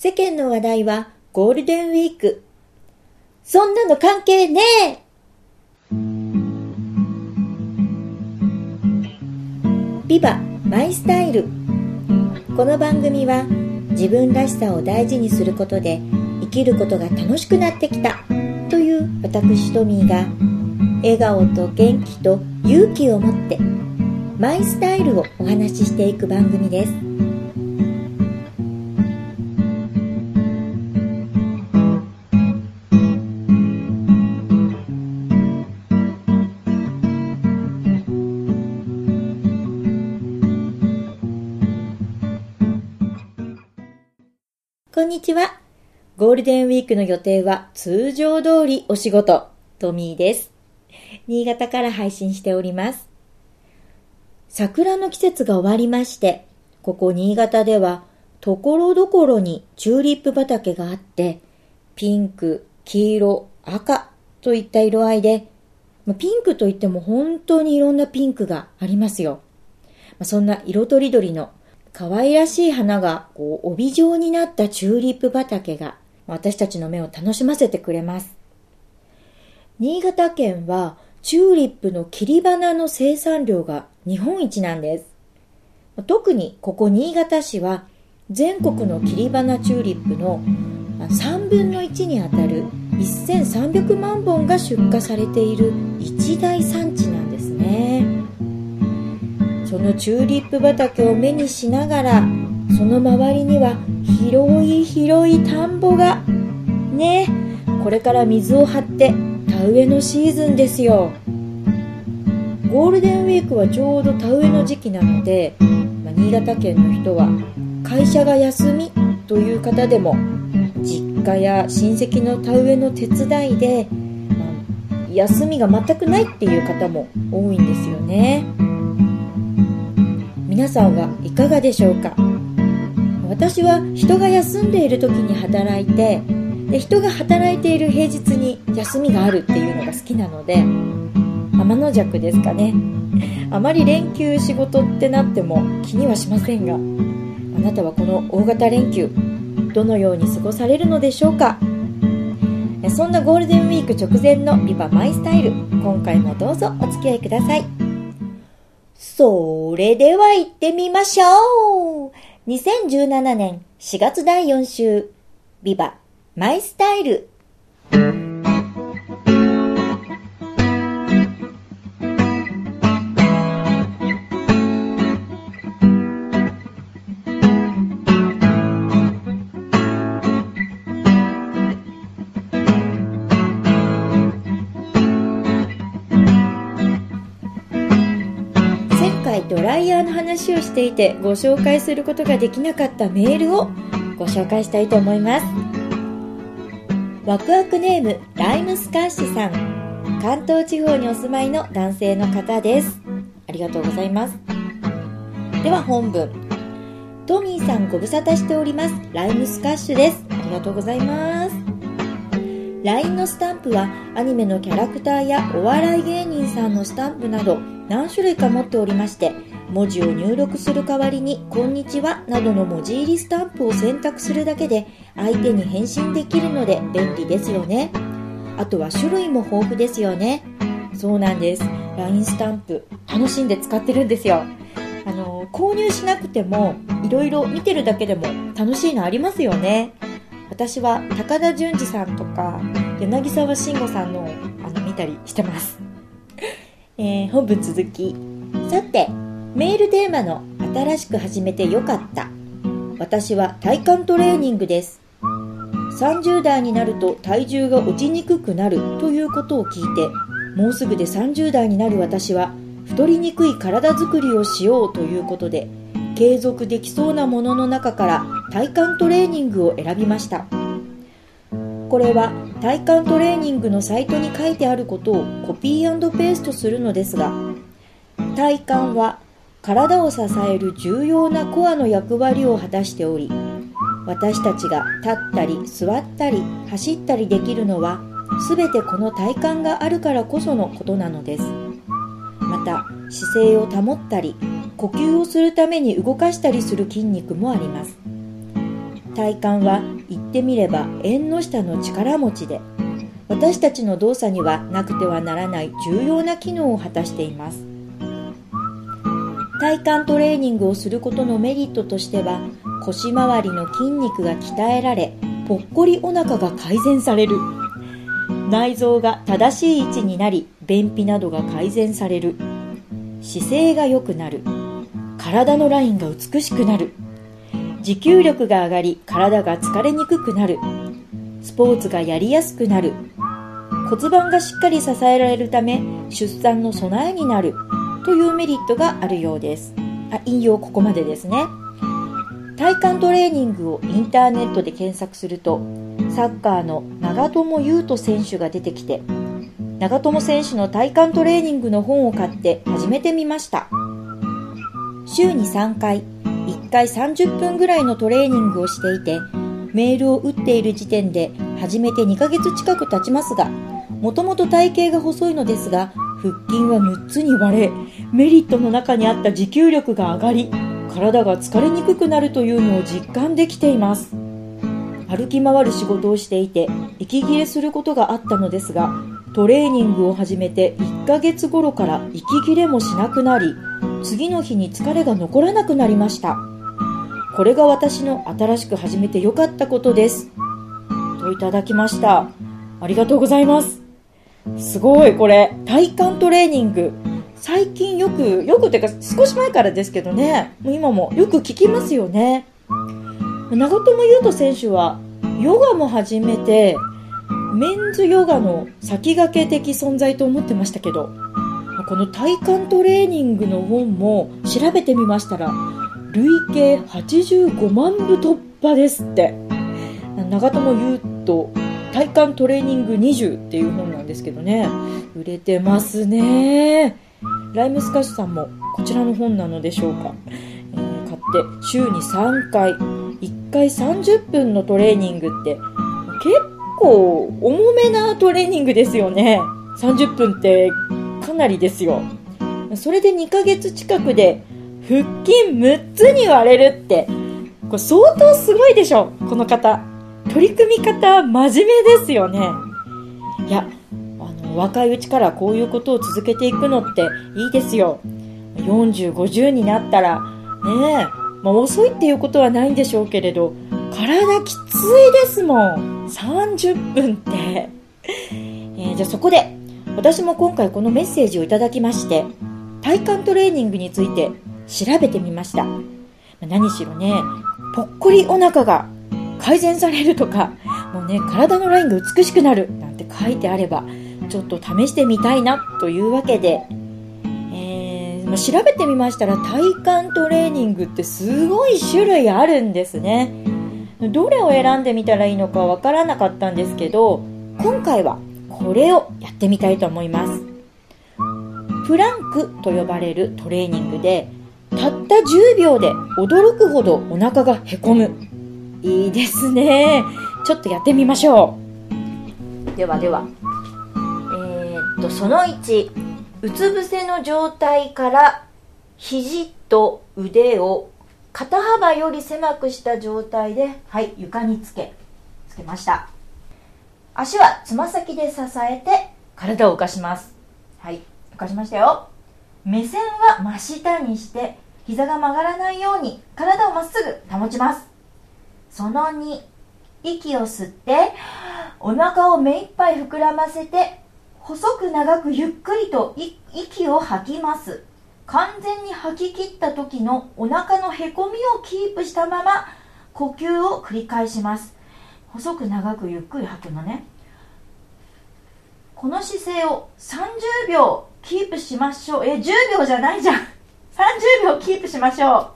世間の話題はゴールデンウィーク。そんなの関係ねえ。ビバマイスタイル。この番組は自分らしさを大事にすることで生きることが楽しくなってきた。という私トミーが笑顔と元気と勇気を持ってマイスタイルをお話ししていく番組です。んにちは。ゴールデンウィークの予定は通常通りお仕事、トミーです。新潟から配信しております。桜の季節が終わりまして、ここ新潟では、ところどころにチューリップ畑があって、ピンク、黄色、赤といった色合いで、まピンクといっても本当にいろんなピンクがありますよ。まそんな色とりどりの可愛らしい花がこう帯状になったチューリップ畑が私たちの目を楽しませてくれます。新潟県はチューリップの切り花の生産量が日本一なんです。特にここ新潟市は全国の切り花チューリップの3分の1にあたる1300万本が出荷されている一大産地なんですね。そのチューリップ畑を目にしながらその周りには広い広い田んぼが。ねこれから水を張って田植えのシーズンですよ。ゴールデンウィークはちょうど田植えの時期なので、まあ新潟県の人は会社が休みという方でも実家や親戚の田植えの手伝いで、まあ休みが全くないっていう方も多いんですよね。皆さんはいかがでしょうか？私は人が休んでいる時に働いてで人が働いている平日に休みがあるっていうのが好きなので天の弱ですかね。あまり連休仕事ってなっても気にはしませんがあなたはこの大型連休どのように過ごされるのでしょうか？そんなゴールデンウィーク直前のビバマイスタイル今回もどうぞお付き合いください。それでは行ってみましょう !2017 年4月第4週、ビバ、マイスタイル。ヤーの話をしていてご紹介することができなかったメールをご紹介したいと思います。ワクワクネームライムスカッシュさん。関東地方にお住まいの男性の方です。ありがとうございます。では本文。トミーさんご無沙汰しております。ライムスカッシュです。ありがとうございます。LINE のスタンプはアニメのキャラクターやお笑い芸人さんのスタンプなど何種類か持っておりまして文字を入力する代わりに「こんにちは」などの文字入りスタンプを選択するだけで相手に返信できるので便利ですよね。あとは種類も豊富ですよね。そうなんです。LINE スタンプ楽しんで使ってるんですよ。あの購入しなくてもいろいろ見てるだけでも楽しいのありますよね。私は高田純次さんとか柳沢慎吾さんのあの見たりしてます、えー本文続き。さてメールテーマの「新しく始めてよかった」私は体幹トレーニングです。30代になると体重が落ちにくくなるということを聞いてもうすぐで30代になる私は太りにくい体づくりをしようということで継続できそうなものの中から体幹トレーニングを選びました。これは体幹トレーニングのサイトに書いてあることをコピーペーストするのですが体幹は体を支える重要なコアの役割を果たしており私たちが立ったり座ったり走ったりできるのは全てこの体幹があるからこそのことなのです。また姿勢を保ったり呼吸をするために動かしたりする筋肉もあります。体幹は言ってみれば縁の下の力持ちで私たちの動作にはなくてはならない重要な機能を果たしています。体幹トレーニングをすることのメリットとしては腰回りの筋肉が鍛えられぽっこりお腹が改善される。内臓が正しい位置になり便秘などが改善される。姿勢が良くなる。体のラインが美しくなる。持久力が上がり体が疲れにくくなる。スポーツがやりやすくなる。骨盤がしっかり支えられるため出産の備えになる。というメリットがあるようです。あ引用ここまでですね。体幹トレーニングをインターネットで検索するとサッカーの長友佑都選手が出てきて長友選手の体幹トレーニングの本を買って始めてみました。週に3回1回30分ぐらいのトレーニングをしていてメールを打っている時点で始めて2ヶ月近く経ちますがもともと体型が細いのですが腹筋は6つに割れメリットの中にあった持久力が上がり体が疲れにくくなるというのを実感できています。歩き回る仕事をしていて息切れすることがあったのですがトレーニングを始めて1ヶ月頃から息切れもしなくなり次の日に疲れが残らなくなりました。これが私の新しく始めてよかったことです。といただきました。ありがとうございます。すごいこれ。体幹トレーニング。最近よくよくっていうか少し前からですけどねもう今もよく聞きますよね。長友佑都選手はヨガも始めてメンズヨガの先駆け的存在と思ってましたけどこの体幹トレーニングの本も調べてみましたら累計85万部突破ですって。長友佑都体幹トレーニング20っていう本なんですけどね。売れてますね。ライムスカッシュさんもこちらの本なのでしょうか、えー、買って週に3回1回30分のトレーニングって結構重めなトレーニングですよね。30分ってかなりですよ。それで2ヶ月近くで腹筋6つに割れるって、これ相当すごいでしょ、この方。取り組み方真面目ですよね。いや、若いうちからこういうことを続けていくのっていいですよ。40、50になったら、ねえ、まあ、遅いっていうことはないんでしょうけれど、体きついですもん。30分って。えー、じゃあそこで、私も今回このメッセージをいただきまして、体幹トレーニングについて調べてみました。何しろね、ぽっこりお腹が改善されるとか、もうね、体のラインが美しくなるなんて書いてあれば、ちょっと試してみたいなというわけで、えー、調べてみましたら体幹トレーニングってすごい種類あるんですね。どれを選んでみたらいいのかわからなかったんですけど、今回はこれをやってみたいと思います。プランクと呼ばれるトレーニングで、たった10秒で驚くほどお腹がへこむ。いいですね。ちょっとやってみましょう。ではでは。と、その1、うつ伏せの状態から肘と腕を肩幅より狭くした状態で、はい、床につけ、つけました。足はつま先で支えて体を浮かします。はい、浮かしましたよ。目線は真下にして、膝が曲がらないように体をまっすぐ保ちます。その2、息を吸って、お腹を目いっぱい膨らませて、細く長くゆっくりと息を吐きます。完全に吐き切った時のお腹のへこみをキープしたまま呼吸を繰り返します。細く長くゆっくり吐くのね。この姿勢を30秒キープしましょう。え10秒じゃないじゃん。30秒キープしましょう。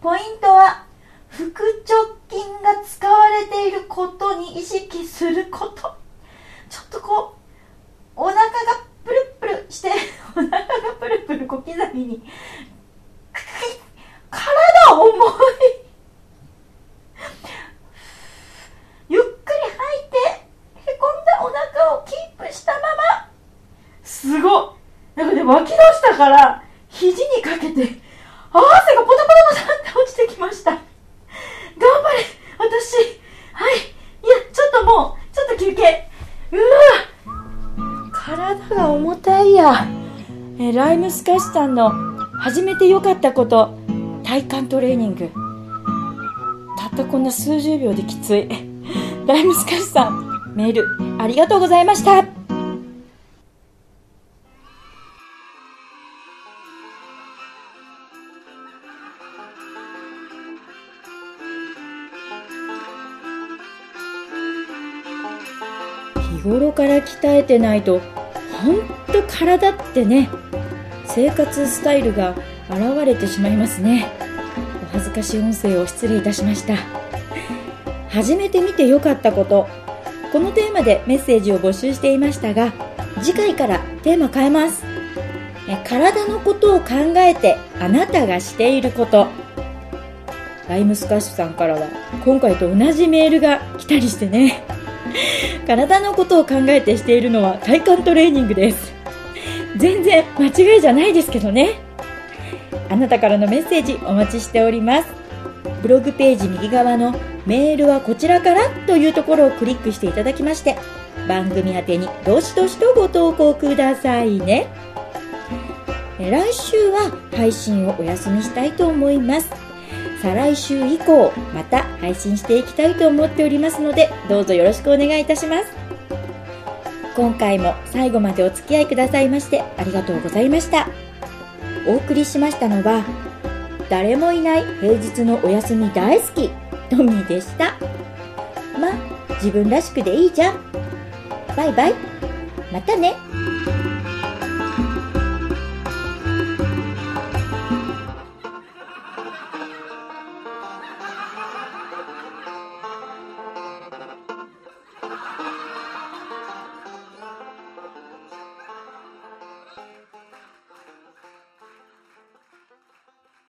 ポイントは腹直筋が使われていることに意識すること。ちょっとこうル 小刻みに 体重い ゆっくり吐いてへこんだお腹をキープしたまま。すごい。なんかね、湧き出したから、肘にかけて、汗がポタポタポタって落ちてきました。頑張れ、私。はい。いや、ちょっともう、ちょっと休憩。うわ体が重たいや。ライムスカッシュさんの始めてよかったこと、体幹トレーニング。たったこんな数十秒できつい。ライムスカッシュさん、メールありがとうございました。日頃から鍛えてないと本当体ってね生活スタイルが現れてしまいますね。お恥ずかしい音声を失礼いたしました。初めて見てよかったこと。このテーマでメッセージを募集していましたが次回からテーマ変えます。体のことを考えてあなたがしていること。ライムスカッシュさんからは今回と同じメールが来たりしてね。体のことを考えてしているのは体幹トレーニングです。全然間違いじゃないですけどね。あなたからのメッセージお待ちしております。ブログページ右側のメールはこちらからというところをクリックしていただきまして番組宛てにどしどしとご投稿くださいね。来週は配信をお休みしたいと思います。再来週以降また配信していきたいと思っておりますのでどうぞよろしくお願いいたします。今回も最後までお付き合いくださいましてありがとうございました。お送りしましたのは誰もいない平日のお休み大好きトミーでした。ま自分らしくでいいじゃん。バイバイ。またね。